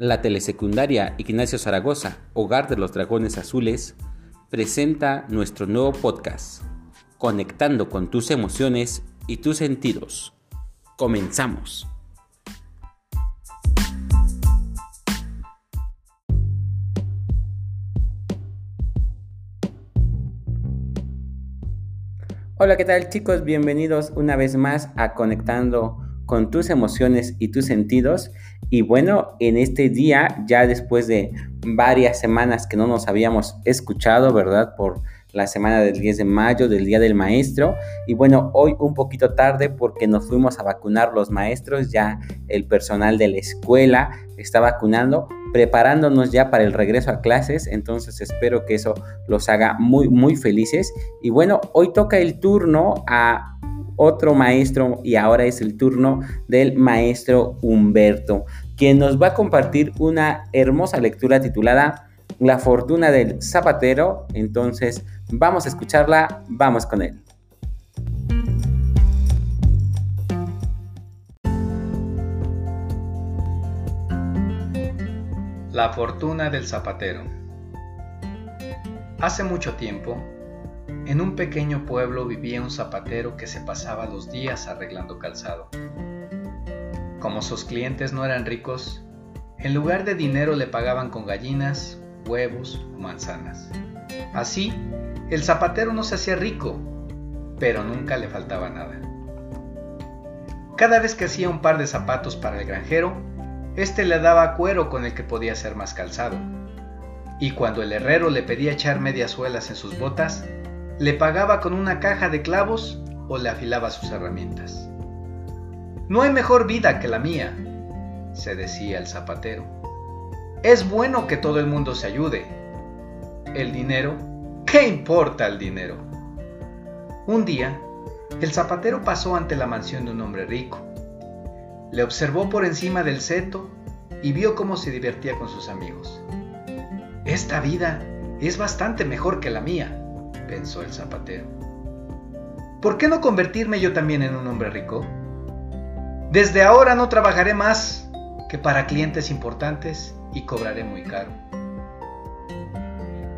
La telesecundaria Ignacio Zaragoza, Hogar de los Dragones Azules, presenta nuestro nuevo podcast, Conectando con tus emociones y tus sentidos. Comenzamos. Hola, ¿qué tal chicos? Bienvenidos una vez más a Conectando con tus emociones y tus sentidos. Y bueno, en este día, ya después de varias semanas que no nos habíamos escuchado, ¿verdad? Por la semana del 10 de mayo, del Día del Maestro. Y bueno, hoy un poquito tarde porque nos fuimos a vacunar los maestros, ya el personal de la escuela está vacunando, preparándonos ya para el regreso a clases. Entonces espero que eso los haga muy, muy felices. Y bueno, hoy toca el turno a otro maestro y ahora es el turno del maestro Humberto, quien nos va a compartir una hermosa lectura titulada La fortuna del zapatero. Entonces, vamos a escucharla, vamos con él. La fortuna del zapatero. Hace mucho tiempo, en un pequeño pueblo vivía un zapatero que se pasaba los días arreglando calzado. Como sus clientes no eran ricos, en lugar de dinero le pagaban con gallinas, huevos o manzanas. Así, el zapatero no se hacía rico, pero nunca le faltaba nada. Cada vez que hacía un par de zapatos para el granjero, éste le daba cuero con el que podía hacer más calzado. Y cuando el herrero le pedía echar medias suelas en sus botas, le pagaba con una caja de clavos o le afilaba sus herramientas. No hay mejor vida que la mía, se decía el zapatero. Es bueno que todo el mundo se ayude. El dinero, ¿qué importa el dinero? Un día, el zapatero pasó ante la mansión de un hombre rico. Le observó por encima del seto y vio cómo se divertía con sus amigos. Esta vida es bastante mejor que la mía, pensó el zapatero. ¿Por qué no convertirme yo también en un hombre rico? Desde ahora no trabajaré más que para clientes importantes y cobraré muy caro.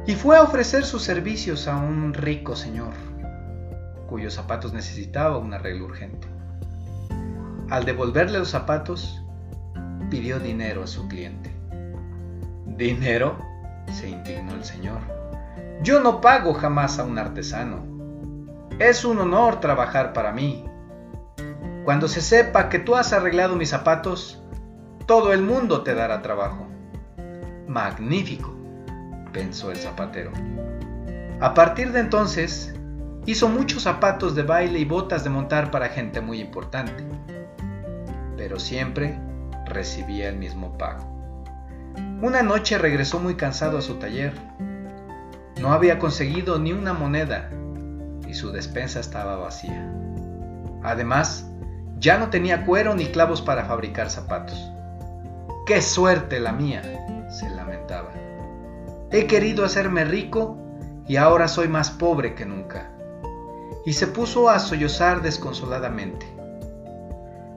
Y fue a ofrecer sus servicios a un rico señor, cuyos zapatos necesitaba un arreglo urgente. Al devolverle los zapatos, pidió dinero a su cliente. ¿Dinero? se indignó el señor. Yo no pago jamás a un artesano. Es un honor trabajar para mí. Cuando se sepa que tú has arreglado mis zapatos, todo el mundo te dará trabajo. Magnífico, pensó el zapatero. A partir de entonces, hizo muchos zapatos de baile y botas de montar para gente muy importante, pero siempre recibía el mismo pago. Una noche regresó muy cansado a su taller no había conseguido ni una moneda y su despensa estaba vacía. Además, ya no tenía cuero ni clavos para fabricar zapatos. ¡Qué suerte la mía! se lamentaba. He querido hacerme rico y ahora soy más pobre que nunca. Y se puso a sollozar desconsoladamente.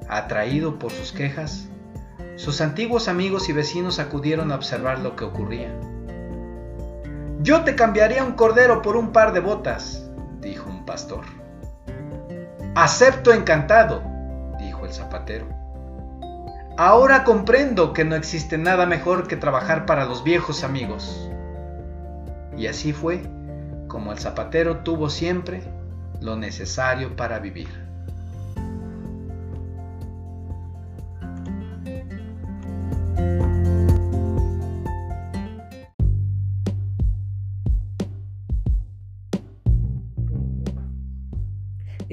Atraído por sus quejas, sus antiguos amigos y vecinos acudieron a observar lo que ocurría. Yo te cambiaría un cordero por un par de botas, dijo un pastor. Acepto encantado, dijo el zapatero. Ahora comprendo que no existe nada mejor que trabajar para los viejos amigos. Y así fue como el zapatero tuvo siempre lo necesario para vivir.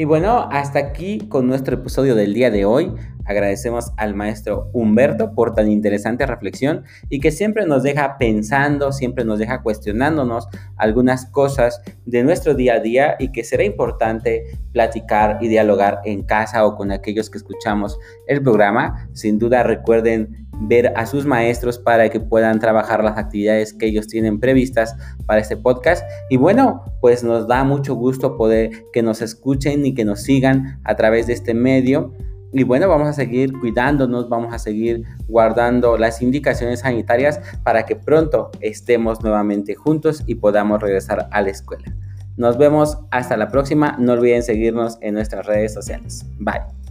Y bueno, hasta aquí con nuestro episodio del día de hoy. Agradecemos al maestro Humberto por tan interesante reflexión y que siempre nos deja pensando, siempre nos deja cuestionándonos algunas cosas de nuestro día a día y que será importante platicar y dialogar en casa o con aquellos que escuchamos el programa. Sin duda recuerden ver a sus maestros para que puedan trabajar las actividades que ellos tienen previstas para este podcast. Y bueno, pues nos da mucho gusto poder que nos escuchen y que nos sigan a través de este medio. y bueno, vamos a seguir cuidándonos, vamos a seguir guardando las indicaciones sanitarias para que pronto estemos nuevamente juntos y podamos regresar a la escuela. Nos vemos hasta la próxima. No olviden seguirnos en nuestras redes sociales. Bye.